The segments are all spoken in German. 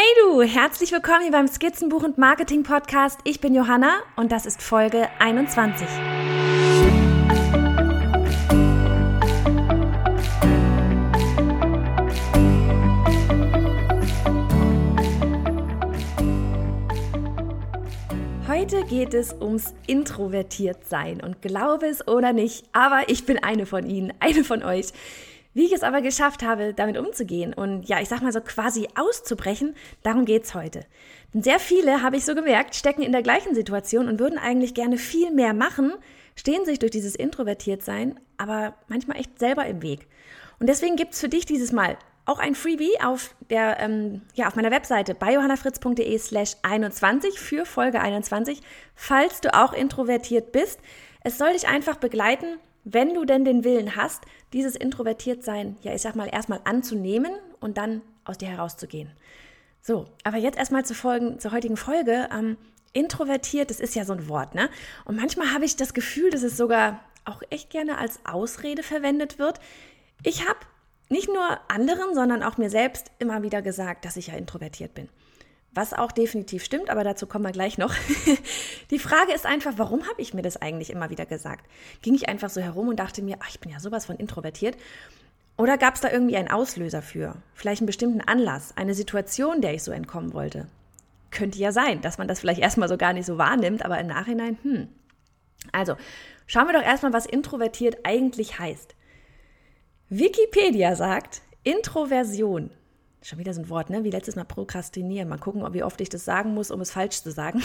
Hey du, herzlich willkommen hier beim Skizzenbuch und Marketing Podcast. Ich bin Johanna und das ist Folge 21. Heute geht es ums Introvertiertsein und glaube es oder nicht, aber ich bin eine von Ihnen, eine von euch. Wie ich es aber geschafft habe, damit umzugehen und ja, ich sag mal so quasi auszubrechen, darum geht's heute. Denn sehr viele, habe ich so gemerkt, stecken in der gleichen Situation und würden eigentlich gerne viel mehr machen, stehen sich durch dieses Introvertiertsein, aber manchmal echt selber im Weg. Und deswegen gibt's für dich dieses Mal auch ein Freebie auf der, ähm, ja, auf meiner Webseite bei johannafritz.de slash 21 für Folge 21, falls du auch introvertiert bist. Es soll dich einfach begleiten, wenn du denn den Willen hast, dieses Introvertiertsein, ja, ich sag mal, erstmal anzunehmen und dann aus dir herauszugehen. So, aber jetzt erstmal zur, Folgen, zur heutigen Folge. Ähm, introvertiert, das ist ja so ein Wort, ne? Und manchmal habe ich das Gefühl, dass es sogar auch echt gerne als Ausrede verwendet wird. Ich habe nicht nur anderen, sondern auch mir selbst immer wieder gesagt, dass ich ja introvertiert bin. Was auch definitiv stimmt, aber dazu kommen wir gleich noch. Die Frage ist einfach, warum habe ich mir das eigentlich immer wieder gesagt? Ging ich einfach so herum und dachte mir, ach, ich bin ja sowas von introvertiert? Oder gab es da irgendwie einen Auslöser für? Vielleicht einen bestimmten Anlass, eine Situation, der ich so entkommen wollte? Könnte ja sein, dass man das vielleicht erstmal so gar nicht so wahrnimmt, aber im Nachhinein, hm. Also, schauen wir doch erstmal, was introvertiert eigentlich heißt. Wikipedia sagt, Introversion Schon wieder so ein Wort, ne? Wie letztes Mal prokrastinieren. Mal gucken, wie oft ich das sagen muss, um es falsch zu sagen.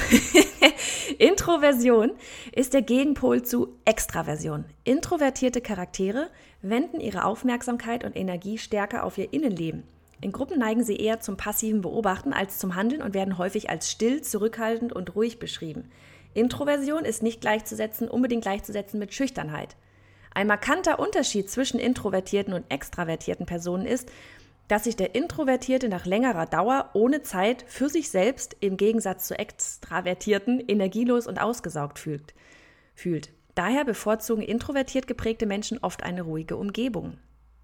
Introversion ist der Gegenpol zu Extraversion. Introvertierte Charaktere wenden ihre Aufmerksamkeit und Energie stärker auf ihr Innenleben. In Gruppen neigen sie eher zum passiven Beobachten als zum Handeln und werden häufig als still, zurückhaltend und ruhig beschrieben. Introversion ist nicht gleichzusetzen, unbedingt gleichzusetzen mit Schüchternheit. Ein markanter Unterschied zwischen introvertierten und extravertierten Personen ist, dass sich der Introvertierte nach längerer Dauer ohne Zeit für sich selbst im Gegensatz zu Extravertierten energielos und ausgesaugt fühlt. fühlt. Daher bevorzugen introvertiert geprägte Menschen oft eine ruhige Umgebung.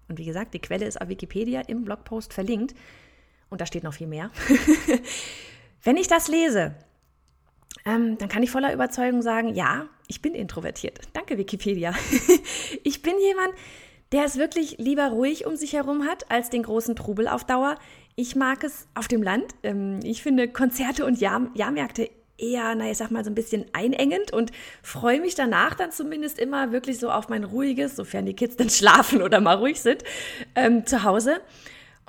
Und wie gesagt, die Quelle ist auf Wikipedia im Blogpost verlinkt. Und da steht noch viel mehr. Wenn ich das lese, ähm, dann kann ich voller Überzeugung sagen, ja, ich bin introvertiert. Danke, Wikipedia. ich bin jemand, der es wirklich lieber ruhig um sich herum hat, als den großen Trubel auf Dauer. Ich mag es auf dem Land. Ähm, ich finde Konzerte und Jahr Jahrmärkte eher, naja, ich sag mal, so ein bisschen einengend und freue mich danach dann zumindest immer wirklich so auf mein ruhiges, sofern die Kids dann schlafen oder mal ruhig sind, ähm, zu Hause.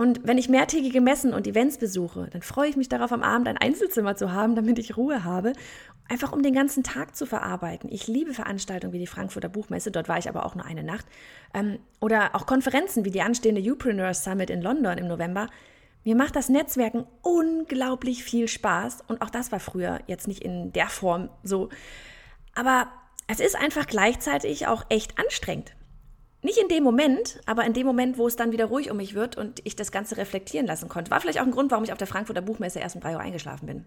Und wenn ich mehrtägige Messen und Events besuche, dann freue ich mich darauf, am Abend ein Einzelzimmer zu haben, damit ich Ruhe habe einfach um den ganzen Tag zu verarbeiten. Ich liebe Veranstaltungen wie die Frankfurter Buchmesse, dort war ich aber auch nur eine Nacht. Ähm, oder auch Konferenzen wie die anstehende Upreneur Summit in London im November. Mir macht das Netzwerken unglaublich viel Spaß und auch das war früher jetzt nicht in der Form so. Aber es ist einfach gleichzeitig auch echt anstrengend. Nicht in dem Moment, aber in dem Moment, wo es dann wieder ruhig um mich wird und ich das Ganze reflektieren lassen konnte. War vielleicht auch ein Grund, warum ich auf der Frankfurter Buchmesse erst um drei Uhr eingeschlafen bin.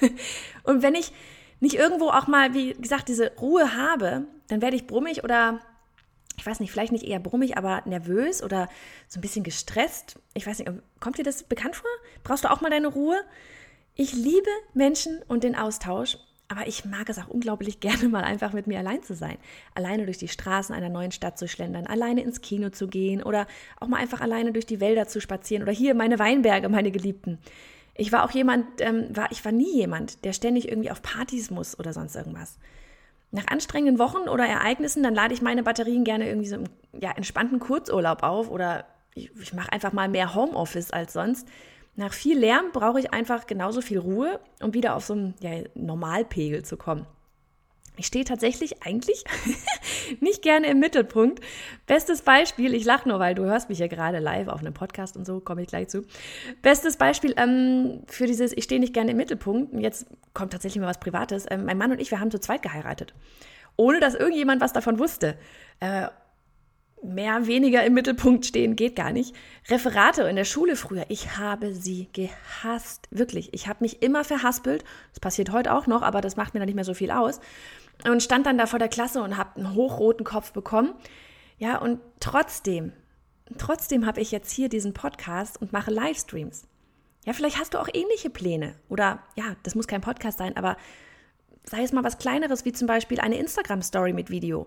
und wenn ich nicht irgendwo auch mal, wie gesagt, diese Ruhe habe, dann werde ich brummig oder ich weiß nicht, vielleicht nicht eher brummig, aber nervös oder so ein bisschen gestresst. Ich weiß nicht, kommt dir das bekannt vor? Brauchst du auch mal deine Ruhe? Ich liebe Menschen und den Austausch, aber ich mag es auch unglaublich gerne, mal einfach mit mir allein zu sein. Alleine durch die Straßen einer neuen Stadt zu schlendern, alleine ins Kino zu gehen oder auch mal einfach alleine durch die Wälder zu spazieren oder hier meine Weinberge, meine Geliebten. Ich war auch jemand, ähm, war, ich war nie jemand, der ständig irgendwie auf Partys muss oder sonst irgendwas. Nach anstrengenden Wochen oder Ereignissen, dann lade ich meine Batterien gerne irgendwie so im ja, entspannten Kurzurlaub auf oder ich, ich mache einfach mal mehr Homeoffice als sonst. Nach viel Lärm brauche ich einfach genauso viel Ruhe, um wieder auf so einen ja, Normalpegel zu kommen. Ich stehe tatsächlich eigentlich nicht gerne im Mittelpunkt. Bestes Beispiel, ich lache nur, weil du hörst mich ja gerade live auf einem Podcast und so, komme ich gleich zu. Bestes Beispiel ähm, für dieses, ich stehe nicht gerne im Mittelpunkt. Und jetzt kommt tatsächlich mal was Privates. Ähm, mein Mann und ich, wir haben zu zweit geheiratet. Ohne dass irgendjemand was davon wusste. Äh, mehr, weniger im Mittelpunkt stehen geht gar nicht. Referate in der Schule früher, ich habe sie gehasst. Wirklich, ich habe mich immer verhaspelt. Das passiert heute auch noch, aber das macht mir dann nicht mehr so viel aus und stand dann da vor der Klasse und habe einen hochroten Kopf bekommen. Ja, und trotzdem, trotzdem habe ich jetzt hier diesen Podcast und mache Livestreams. Ja, vielleicht hast du auch ähnliche Pläne. Oder ja, das muss kein Podcast sein, aber sei es mal was Kleineres, wie zum Beispiel eine Instagram-Story mit Video.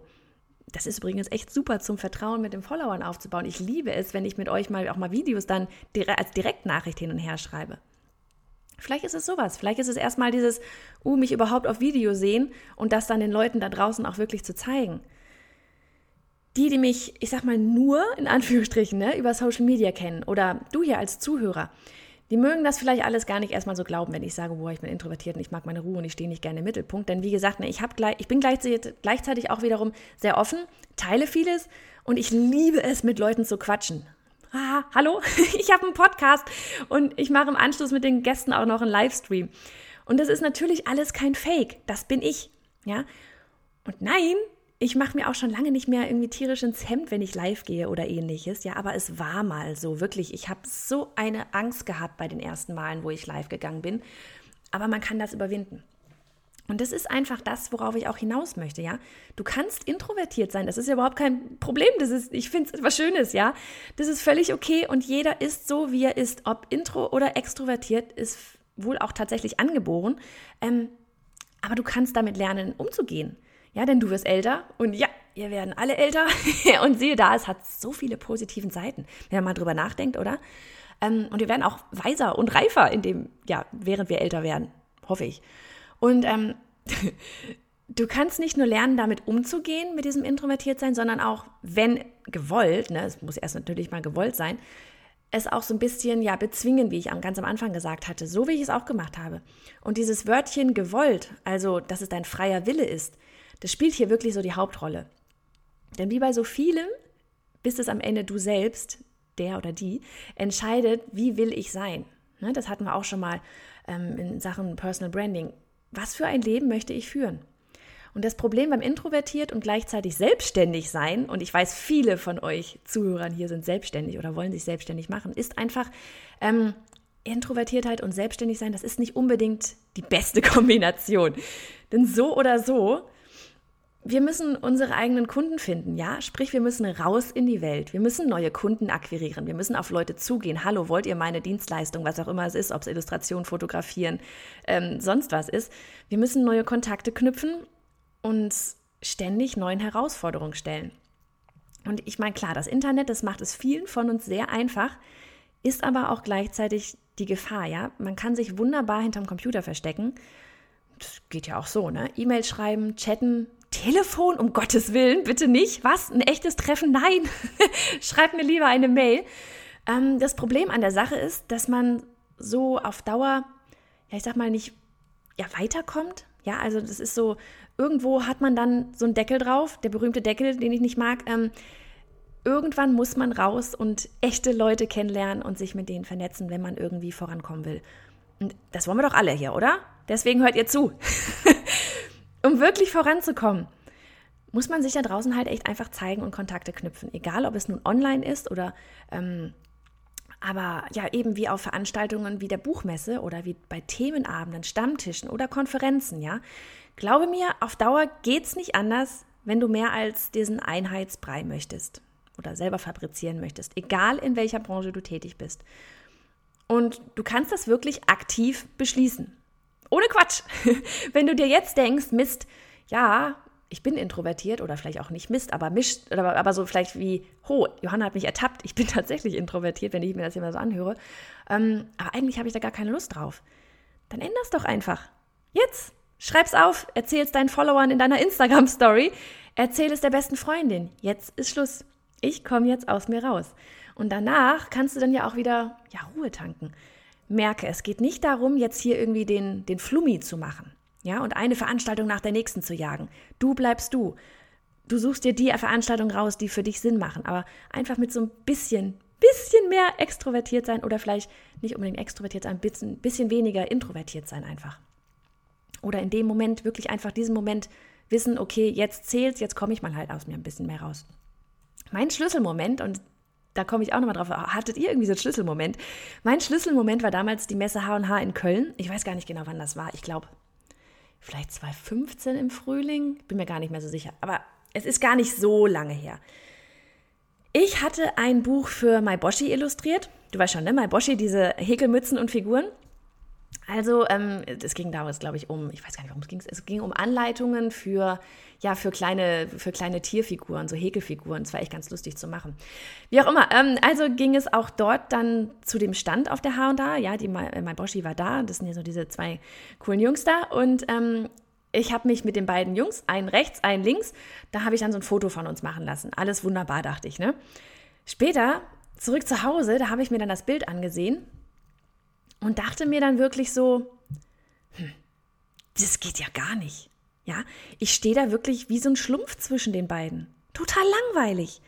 Das ist übrigens echt super zum Vertrauen mit den Followern aufzubauen. Ich liebe es, wenn ich mit euch mal auch mal Videos dann als Direktnachricht hin und her schreibe. Vielleicht ist es sowas. Vielleicht ist es erstmal dieses, uh, mich überhaupt auf Video sehen und das dann den Leuten da draußen auch wirklich zu zeigen. Die, die mich, ich sag mal, nur in Anführungsstrichen ne, über Social Media kennen oder du hier als Zuhörer, die mögen das vielleicht alles gar nicht erstmal so glauben, wenn ich sage, boah, ich bin introvertiert und ich mag meine Ruhe und ich stehe nicht gerne im Mittelpunkt. Denn wie gesagt, ne, ich, gleich, ich bin gleichzeitig, auch wiederum sehr offen, teile vieles und ich liebe es, mit Leuten zu quatschen ah, hallo, ich habe einen Podcast und ich mache im Anschluss mit den Gästen auch noch einen Livestream. Und das ist natürlich alles kein Fake, das bin ich, ja. Und nein, ich mache mir auch schon lange nicht mehr irgendwie tierisch ins Hemd, wenn ich live gehe oder ähnliches, ja, aber es war mal so, wirklich. Ich habe so eine Angst gehabt bei den ersten Malen, wo ich live gegangen bin. Aber man kann das überwinden. Und das ist einfach das, worauf ich auch hinaus möchte, ja. Du kannst introvertiert sein, das ist ja überhaupt kein Problem. Das ist, ich finde es etwas Schönes, ja. Das ist völlig okay und jeder ist so, wie er ist. Ob intro oder extrovertiert, ist wohl auch tatsächlich angeboren. Ähm, aber du kannst damit lernen, umzugehen. Ja, denn du wirst älter und ja, wir werden alle älter. und siehe da, es hat so viele positiven Seiten, wenn man mal drüber nachdenkt, oder? Ähm, und wir werden auch weiser und reifer in dem, ja, während wir älter werden, hoffe ich. Und ähm, du kannst nicht nur lernen, damit umzugehen, mit diesem Introvertiertsein, sondern auch, wenn gewollt, ne, es muss erst natürlich mal gewollt sein, es auch so ein bisschen ja bezwingen, wie ich ganz am Anfang gesagt hatte, so wie ich es auch gemacht habe. Und dieses Wörtchen gewollt, also dass es dein freier Wille ist, das spielt hier wirklich so die Hauptrolle. Denn wie bei so vielem bist es am Ende du selbst, der oder die, entscheidet, wie will ich sein. Ne, das hatten wir auch schon mal ähm, in Sachen Personal Branding was für ein Leben möchte ich führen? Und das Problem beim introvertiert und gleichzeitig selbstständig sein, und ich weiß, viele von euch Zuhörern hier sind selbstständig oder wollen sich selbstständig machen, ist einfach ähm, Introvertiertheit und selbstständig sein, das ist nicht unbedingt die beste Kombination. Denn so oder so wir müssen unsere eigenen Kunden finden, ja? Sprich, wir müssen raus in die Welt. Wir müssen neue Kunden akquirieren. Wir müssen auf Leute zugehen. Hallo, wollt ihr meine Dienstleistung, was auch immer es ist, ob es Illustration, Fotografieren, ähm, sonst was ist. Wir müssen neue Kontakte knüpfen und ständig neuen Herausforderungen stellen. Und ich meine, klar, das Internet, das macht es vielen von uns sehr einfach, ist aber auch gleichzeitig die Gefahr, ja? Man kann sich wunderbar hinterm Computer verstecken. Das geht ja auch so, ne? E-Mail schreiben, chatten, Telefon, um Gottes Willen, bitte nicht. Was? Ein echtes Treffen? Nein. Schreib mir lieber eine Mail. Ähm, das Problem an der Sache ist, dass man so auf Dauer, ja, ich sag mal, nicht ja, weiterkommt. Ja, also das ist so, irgendwo hat man dann so einen Deckel drauf, der berühmte Deckel, den ich nicht mag. Ähm, irgendwann muss man raus und echte Leute kennenlernen und sich mit denen vernetzen, wenn man irgendwie vorankommen will. Und das wollen wir doch alle hier, oder? Deswegen hört ihr zu. um wirklich voranzukommen, muss man sich da draußen halt echt einfach zeigen und Kontakte knüpfen. Egal, ob es nun online ist oder ähm, aber ja, eben wie auf Veranstaltungen wie der Buchmesse oder wie bei Themenabenden, Stammtischen oder Konferenzen, ja. Glaube mir, auf Dauer geht es nicht anders, wenn du mehr als diesen Einheitsbrei möchtest oder selber fabrizieren möchtest, egal in welcher Branche du tätig bist. Und du kannst das wirklich aktiv beschließen. Ohne Quatsch. Wenn du dir jetzt denkst, Mist, ja, ich bin introvertiert oder vielleicht auch nicht Mist, aber mischt, aber, aber so vielleicht wie, ho, Johanna hat mich ertappt, ich bin tatsächlich introvertiert, wenn ich mir das immer so anhöre. Ähm, aber eigentlich habe ich da gar keine Lust drauf. Dann änder's doch einfach. Jetzt. Schreib's auf, erzähl's deinen Followern in deiner Instagram-Story, erzähl es der besten Freundin. Jetzt ist Schluss. Ich komme jetzt aus mir raus. Und danach kannst du dann ja auch wieder ja, Ruhe tanken merke, es geht nicht darum, jetzt hier irgendwie den, den Flummi zu machen. Ja, und eine Veranstaltung nach der nächsten zu jagen. Du bleibst du. Du suchst dir die Veranstaltungen raus, die für dich Sinn machen, aber einfach mit so ein bisschen, bisschen mehr extrovertiert sein oder vielleicht nicht unbedingt extrovertiert sein, ein bisschen, bisschen weniger introvertiert sein einfach. Oder in dem Moment wirklich einfach diesen Moment wissen, okay, jetzt zählt's, jetzt komme ich mal halt aus mir ein bisschen mehr raus. Mein Schlüsselmoment, und da komme ich auch nochmal drauf. Hattet ihr irgendwie so einen Schlüsselmoment? Mein Schlüsselmoment war damals die Messe H&H in Köln. Ich weiß gar nicht genau, wann das war. Ich glaube, vielleicht 2015 im Frühling. Bin mir gar nicht mehr so sicher. Aber es ist gar nicht so lange her. Ich hatte ein Buch für Maiboshi illustriert. Du weißt schon, ne? Maiboshi, diese Häkelmützen und Figuren. Also, ähm, es ging damals, glaube ich, um, ich weiß gar nicht, warum es ging. Es ging um Anleitungen für, ja, für kleine, für kleine Tierfiguren, so Häkelfiguren. Es war echt ganz lustig zu machen. Wie auch immer. Ähm, also ging es auch dort dann zu dem Stand auf der H&A. Ja, die, äh, mein Boshi war da. Das sind ja so diese zwei coolen Jungs da. Und ähm, ich habe mich mit den beiden Jungs, einen rechts, einen links, da habe ich dann so ein Foto von uns machen lassen. Alles wunderbar, dachte ich. Ne? Später, zurück zu Hause, da habe ich mir dann das Bild angesehen und dachte mir dann wirklich so, hm, das geht ja gar nicht. Ja, ich stehe da wirklich wie so ein Schlumpf zwischen den beiden. Total langweilig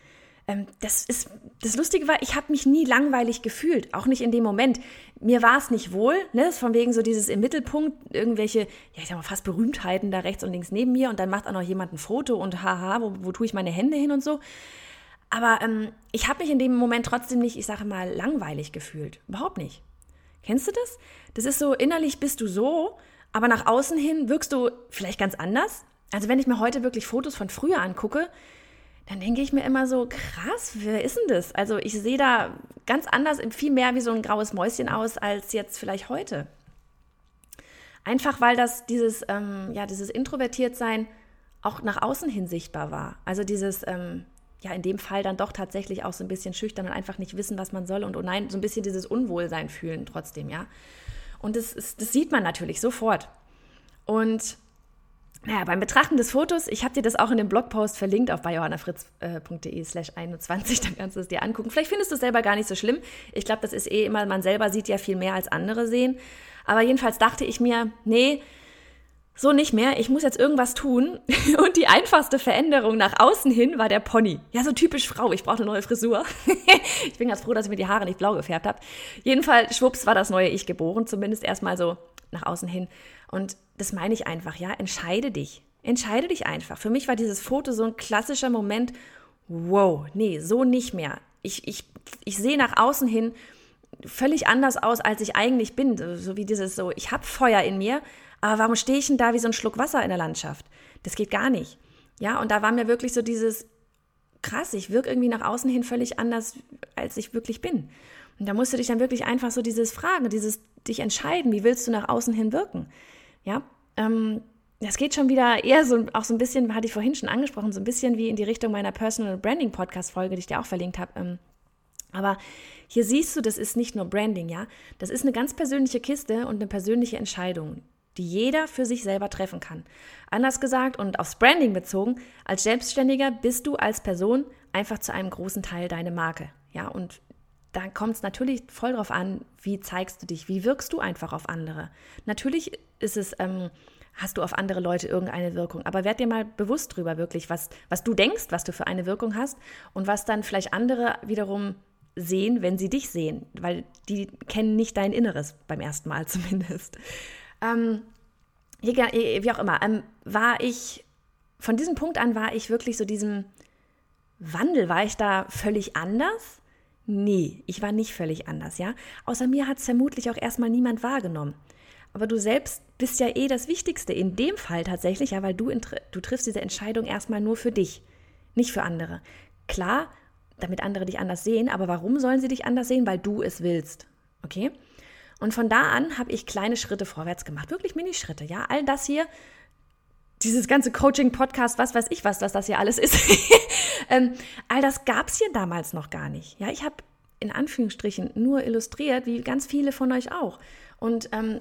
ähm, das ist das Lustige war, ich habe mich nie langweilig gefühlt, auch nicht in dem Moment. Mir war es nicht wohl, ne? Von wegen so dieses im Mittelpunkt irgendwelche, ja ich sag mal fast Berühmtheiten da rechts und links neben mir und dann macht auch noch jemand ein Foto und haha, wo, wo tue ich meine Hände hin und so. Aber ähm, ich habe mich in dem Moment trotzdem nicht, ich sage mal, langweilig gefühlt. Überhaupt nicht. Kennst du das? Das ist so, innerlich bist du so, aber nach außen hin wirkst du vielleicht ganz anders. Also wenn ich mir heute wirklich Fotos von früher angucke, dann denke ich mir immer so, krass, wer ist denn das? Also ich sehe da ganz anders, viel mehr wie so ein graues Mäuschen aus als jetzt vielleicht heute. Einfach weil das dieses, ähm, ja, dieses Introvertiertsein auch nach außen hin sichtbar war. Also dieses, ähm, ja, in dem Fall dann doch tatsächlich auch so ein bisschen schüchtern und einfach nicht wissen, was man soll und oh nein, so ein bisschen dieses Unwohlsein fühlen trotzdem, ja. Und das, ist, das sieht man natürlich sofort. Und naja, beim Betrachten des Fotos, ich habe dir das auch in dem Blogpost verlinkt auf biohannafritz.de slash 21, dann kannst du es dir angucken. Vielleicht findest du es selber gar nicht so schlimm. Ich glaube, das ist eh immer, man selber sieht ja viel mehr als andere sehen. Aber jedenfalls dachte ich mir, nee, so nicht mehr. Ich muss jetzt irgendwas tun. Und die einfachste Veränderung nach außen hin war der Pony. Ja, so typisch Frau. Ich brauche eine neue Frisur. ich bin ganz froh, dass ich mir die Haare nicht blau gefärbt habe. Jedenfalls, schwupps, war das neue Ich geboren. Zumindest erstmal so nach außen hin. Und das meine ich einfach, ja, entscheide dich. Entscheide dich einfach. Für mich war dieses Foto so ein klassischer Moment, wow, nee, so nicht mehr. Ich, ich, ich sehe nach außen hin völlig anders aus, als ich eigentlich bin. So wie dieses so, ich habe Feuer in mir, aber warum stehe ich denn da wie so ein Schluck Wasser in der Landschaft? Das geht gar nicht. Ja, und da war mir wirklich so dieses, krass, ich wirke irgendwie nach außen hin völlig anders, als ich wirklich bin. Und da musst du dich dann wirklich einfach so dieses Fragen, dieses dich entscheiden, wie willst du nach außen hin wirken? Ja, ähm, das geht schon wieder eher so, auch so ein bisschen, hatte ich vorhin schon angesprochen, so ein bisschen wie in die Richtung meiner Personal Branding Podcast Folge, die ich dir auch verlinkt habe. Ähm, aber hier siehst du, das ist nicht nur Branding, ja. Das ist eine ganz persönliche Kiste und eine persönliche Entscheidung, die jeder für sich selber treffen kann. Anders gesagt und aufs Branding bezogen, als Selbstständiger bist du als Person einfach zu einem großen Teil deine Marke. Ja, und da kommt es natürlich voll drauf an, wie zeigst du dich, wie wirkst du einfach auf andere. Natürlich ist es, ähm, hast du auf andere Leute irgendeine Wirkung, aber werd dir mal bewusst drüber wirklich, was, was du denkst, was du für eine Wirkung hast und was dann vielleicht andere wiederum sehen, wenn sie dich sehen, weil die kennen nicht dein Inneres beim ersten Mal zumindest. Ähm, wie auch immer, ähm, war ich, von diesem Punkt an war ich wirklich so diesem Wandel, war ich da völlig anders? Nee, ich war nicht völlig anders, ja. Außer mir hat es vermutlich auch erstmal niemand wahrgenommen. Aber du selbst bist ja eh das Wichtigste in dem Fall tatsächlich, ja, weil du, du triffst diese Entscheidung erstmal nur für dich, nicht für andere. Klar, damit andere dich anders sehen, aber warum sollen sie dich anders sehen? Weil du es willst. Okay? Und von da an habe ich kleine Schritte vorwärts gemacht, wirklich Minischritte, ja. All das hier, dieses ganze Coaching-Podcast, was weiß ich was, was das hier alles ist. ähm, all das gab es hier damals noch gar nicht. Ja, ich habe in Anführungsstrichen nur illustriert, wie ganz viele von euch auch. Und ähm,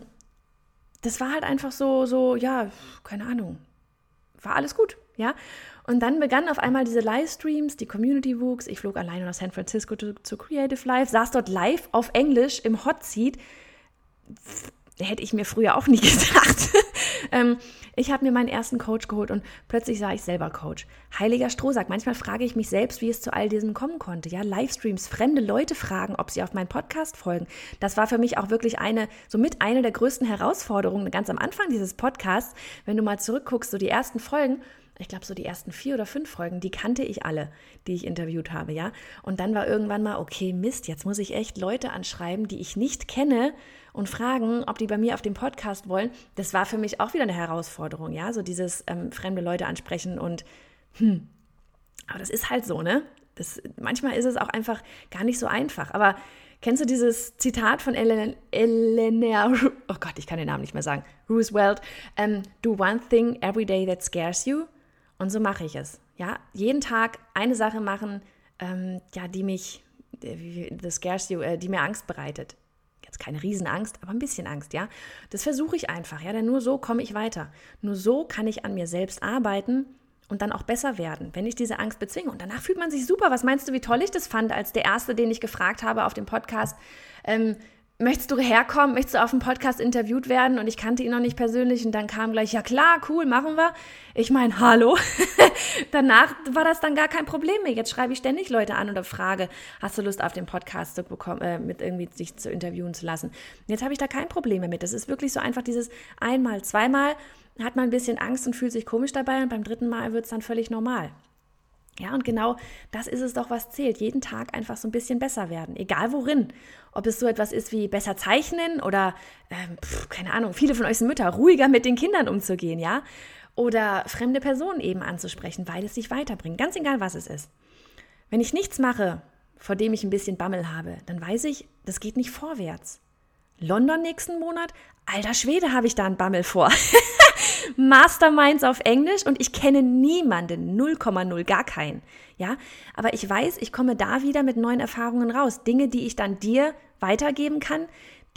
das war halt einfach so, so, ja, keine Ahnung, war alles gut, ja. Und dann begannen auf einmal diese Livestreams, die Community wuchs. Ich flog alleine nach San Francisco zu, Creative Live, saß dort live auf Englisch im Hot Seat hätte ich mir früher auch nie gedacht. ähm, ich habe mir meinen ersten Coach geholt und plötzlich sah ich selber Coach. Heiliger Strohsack. Manchmal frage ich mich selbst, wie es zu all diesem kommen konnte. Ja, Livestreams, fremde Leute fragen, ob sie auf meinen Podcast folgen. Das war für mich auch wirklich eine, somit eine der größten Herausforderungen ganz am Anfang dieses Podcasts. Wenn du mal zurückguckst, so die ersten Folgen, ich glaube, so die ersten vier oder fünf Folgen, die kannte ich alle, die ich interviewt habe, ja. Und dann war irgendwann mal, okay, Mist, jetzt muss ich echt Leute anschreiben, die ich nicht kenne und fragen, ob die bei mir auf dem Podcast wollen. Das war für mich auch wieder eine Herausforderung, ja, so dieses ähm, fremde Leute ansprechen und hm. Aber das ist halt so, ne? Das, manchmal ist es auch einfach gar nicht so einfach. Aber kennst du dieses Zitat von Eleanor, oh Gott, ich kann den Namen nicht mehr sagen, Roosevelt, um, ähm, do one thing every day that scares you. Und so mache ich es. Ja, jeden Tag eine Sache machen, ähm, ja, die mich, äh, the scares you, äh, die mir Angst bereitet. Jetzt keine Riesenangst, aber ein bisschen Angst, ja. Das versuche ich einfach, ja, denn nur so komme ich weiter. Nur so kann ich an mir selbst arbeiten und dann auch besser werden, wenn ich diese Angst bezwinge. Und danach fühlt man sich super. Was meinst du, wie toll ich das fand, als der Erste, den ich gefragt habe auf dem Podcast, ähm, möchtest du herkommen, möchtest du auf dem Podcast interviewt werden? Und ich kannte ihn noch nicht persönlich und dann kam gleich, ja klar, cool, machen wir. Ich meine, hallo. Danach war das dann gar kein Problem mehr. Jetzt schreibe ich ständig Leute an oder frage, hast du Lust auf den Podcast zu bekommen, äh, mit irgendwie sich zu interviewen zu lassen? Und jetzt habe ich da kein Problem mehr mit. Das ist wirklich so einfach dieses einmal, zweimal hat man ein bisschen Angst und fühlt sich komisch dabei und beim dritten Mal wird es dann völlig normal. Ja, und genau das ist es doch, was zählt. Jeden Tag einfach so ein bisschen besser werden, egal worin. Ob es so etwas ist wie besser zeichnen oder, ähm, pf, keine Ahnung, viele von euch sind Mütter, ruhiger mit den Kindern umzugehen, ja? Oder fremde Personen eben anzusprechen, weil es sich weiterbringt. Ganz egal, was es ist. Wenn ich nichts mache, vor dem ich ein bisschen Bammel habe, dann weiß ich, das geht nicht vorwärts. London nächsten Monat? Alter Schwede, habe ich da einen Bammel vor. Masterminds auf Englisch und ich kenne niemanden, 0,0, gar keinen. Ja, aber ich weiß, ich komme da wieder mit neuen Erfahrungen raus. Dinge, die ich dann dir weitergeben kann,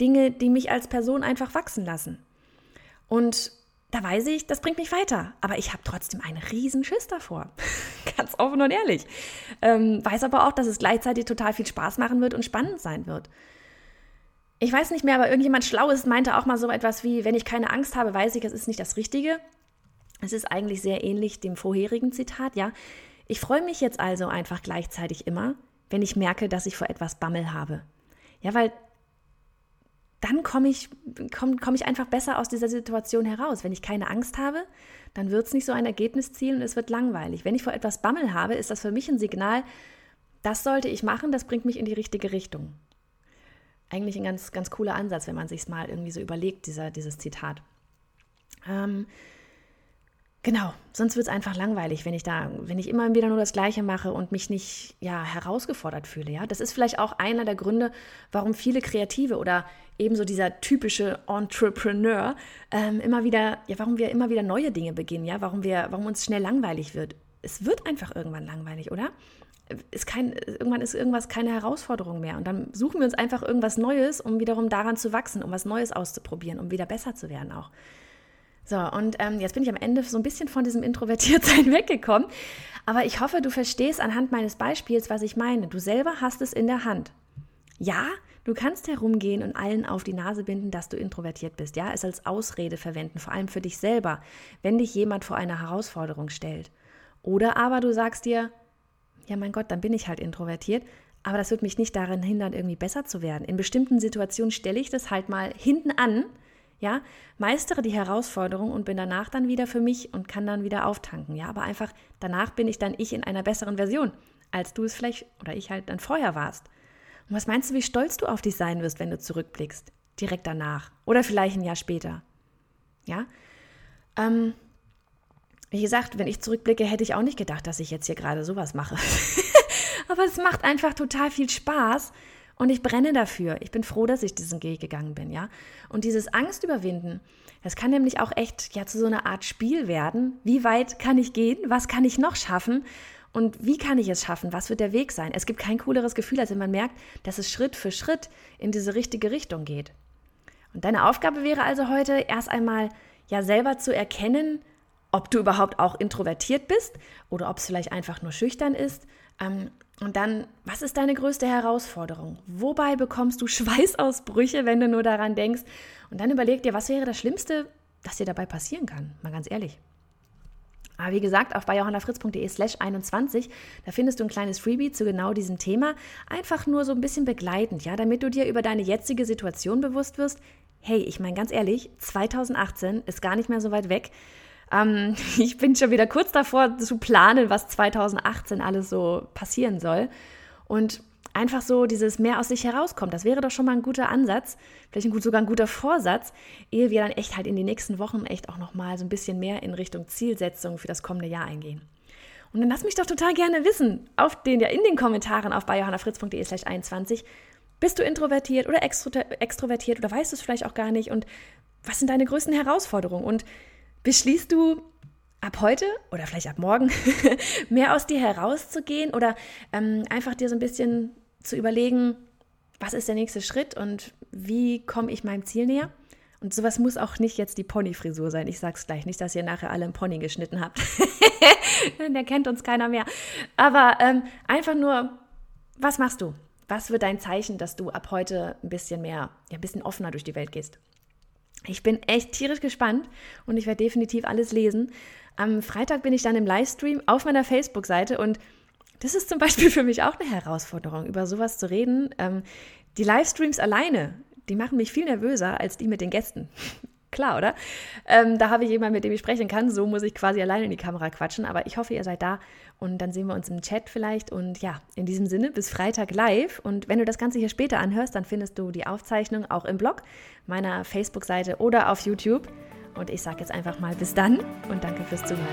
Dinge, die mich als Person einfach wachsen lassen. Und da weiß ich, das bringt mich weiter. Aber ich habe trotzdem einen riesen Schiss davor. Ganz offen und ehrlich. Ähm, weiß aber auch, dass es gleichzeitig total viel Spaß machen wird und spannend sein wird. Ich weiß nicht mehr, aber irgendjemand Schlaues meinte auch mal so etwas wie, wenn ich keine Angst habe, weiß ich, es ist nicht das Richtige. Es ist eigentlich sehr ähnlich dem vorherigen Zitat, ja. Ich freue mich jetzt also einfach gleichzeitig immer, wenn ich merke, dass ich vor etwas Bammel habe. Ja, weil dann komme ich, komm, komm ich einfach besser aus dieser Situation heraus. Wenn ich keine Angst habe, dann wird es nicht so ein Ergebnis zielen und es wird langweilig. Wenn ich vor etwas Bammel habe, ist das für mich ein Signal, das sollte ich machen, das bringt mich in die richtige Richtung eigentlich ein ganz, ganz cooler Ansatz, wenn man sich mal irgendwie so überlegt, dieser, dieses Zitat. Ähm, genau, sonst wird es einfach langweilig, wenn ich da, wenn ich immer wieder nur das Gleiche mache und mich nicht ja, herausgefordert fühle. Ja? Das ist vielleicht auch einer der Gründe, warum viele Kreative oder ebenso dieser typische Entrepreneur ähm, immer wieder, ja, warum wir immer wieder neue Dinge beginnen, ja, warum wir, warum uns schnell langweilig wird. Es wird einfach irgendwann langweilig, oder? Ist kein, irgendwann ist irgendwas keine Herausforderung mehr. Und dann suchen wir uns einfach irgendwas Neues, um wiederum daran zu wachsen, um was Neues auszuprobieren, um wieder besser zu werden auch. So, und ähm, jetzt bin ich am Ende so ein bisschen von diesem Introvertiertsein weggekommen. Aber ich hoffe, du verstehst anhand meines Beispiels, was ich meine. Du selber hast es in der Hand. Ja, du kannst herumgehen und allen auf die Nase binden, dass du introvertiert bist. Ja, es als Ausrede verwenden, vor allem für dich selber, wenn dich jemand vor eine Herausforderung stellt. Oder aber du sagst dir, ja mein Gott, dann bin ich halt introvertiert. Aber das wird mich nicht daran hindern, irgendwie besser zu werden. In bestimmten Situationen stelle ich das halt mal hinten an, ja, meistere die Herausforderung und bin danach dann wieder für mich und kann dann wieder auftanken, ja. Aber einfach danach bin ich dann ich in einer besseren Version, als du es vielleicht oder ich halt dann vorher warst. Und was meinst du, wie stolz du auf dich sein wirst, wenn du zurückblickst? Direkt danach oder vielleicht ein Jahr später, ja. Ähm, wie gesagt, wenn ich zurückblicke, hätte ich auch nicht gedacht, dass ich jetzt hier gerade sowas mache. Aber es macht einfach total viel Spaß und ich brenne dafür. Ich bin froh, dass ich diesen Weg gegangen bin, ja. Und dieses Angst überwinden, das kann nämlich auch echt ja zu so einer Art Spiel werden. Wie weit kann ich gehen? Was kann ich noch schaffen? Und wie kann ich es schaffen? Was wird der Weg sein? Es gibt kein cooleres Gefühl, als wenn man merkt, dass es Schritt für Schritt in diese richtige Richtung geht. Und deine Aufgabe wäre also heute erst einmal ja selber zu erkennen, ob du überhaupt auch introvertiert bist oder ob es vielleicht einfach nur schüchtern ist. Ähm, und dann, was ist deine größte Herausforderung? Wobei bekommst du Schweißausbrüche, wenn du nur daran denkst? Und dann überleg dir, was wäre das Schlimmste, das dir dabei passieren kann? Mal ganz ehrlich. Aber wie gesagt, auf bayerhonnafritz.de slash 21, da findest du ein kleines Freebie zu genau diesem Thema. Einfach nur so ein bisschen begleitend, ja, damit du dir über deine jetzige Situation bewusst wirst. Hey, ich meine ganz ehrlich, 2018 ist gar nicht mehr so weit weg. Ähm, ich bin schon wieder kurz davor zu planen, was 2018 alles so passieren soll. Und einfach so dieses mehr aus sich herauskommt. Das wäre doch schon mal ein guter Ansatz, vielleicht ein gut, sogar ein guter Vorsatz, ehe wir dann echt halt in die nächsten Wochen echt auch noch mal so ein bisschen mehr in Richtung Zielsetzung für das kommende Jahr eingehen. Und dann lass mich doch total gerne wissen, auf den, ja, in den Kommentaren auf biohannafritz.de slash 21. Bist du introvertiert oder extrovertiert oder weißt du es vielleicht auch gar nicht? Und was sind deine größten Herausforderungen? Und beschließt du ab heute oder vielleicht ab morgen mehr aus dir herauszugehen oder ähm, einfach dir so ein bisschen zu überlegen, was ist der nächste Schritt und wie komme ich meinem Ziel näher? Und sowas muss auch nicht jetzt die Ponyfrisur sein. Ich sag's gleich nicht, dass ihr nachher alle einen Pony geschnitten habt. der kennt uns keiner mehr. Aber ähm, einfach nur, was machst du? Was wird dein Zeichen, dass du ab heute ein bisschen mehr, ja, ein bisschen offener durch die Welt gehst? Ich bin echt tierisch gespannt und ich werde definitiv alles lesen. Am Freitag bin ich dann im Livestream auf meiner Facebook-Seite und das ist zum Beispiel für mich auch eine Herausforderung, über sowas zu reden. Ähm, die Livestreams alleine, die machen mich viel nervöser als die mit den Gästen. Klar, oder? Ähm, da habe ich jemanden, mit dem ich sprechen kann. So muss ich quasi alleine in die Kamera quatschen. Aber ich hoffe, ihr seid da und dann sehen wir uns im Chat vielleicht. Und ja, in diesem Sinne, bis Freitag live. Und wenn du das Ganze hier später anhörst, dann findest du die Aufzeichnung auch im Blog, meiner Facebook-Seite oder auf YouTube. Und ich sage jetzt einfach mal bis dann und danke fürs Zuhören.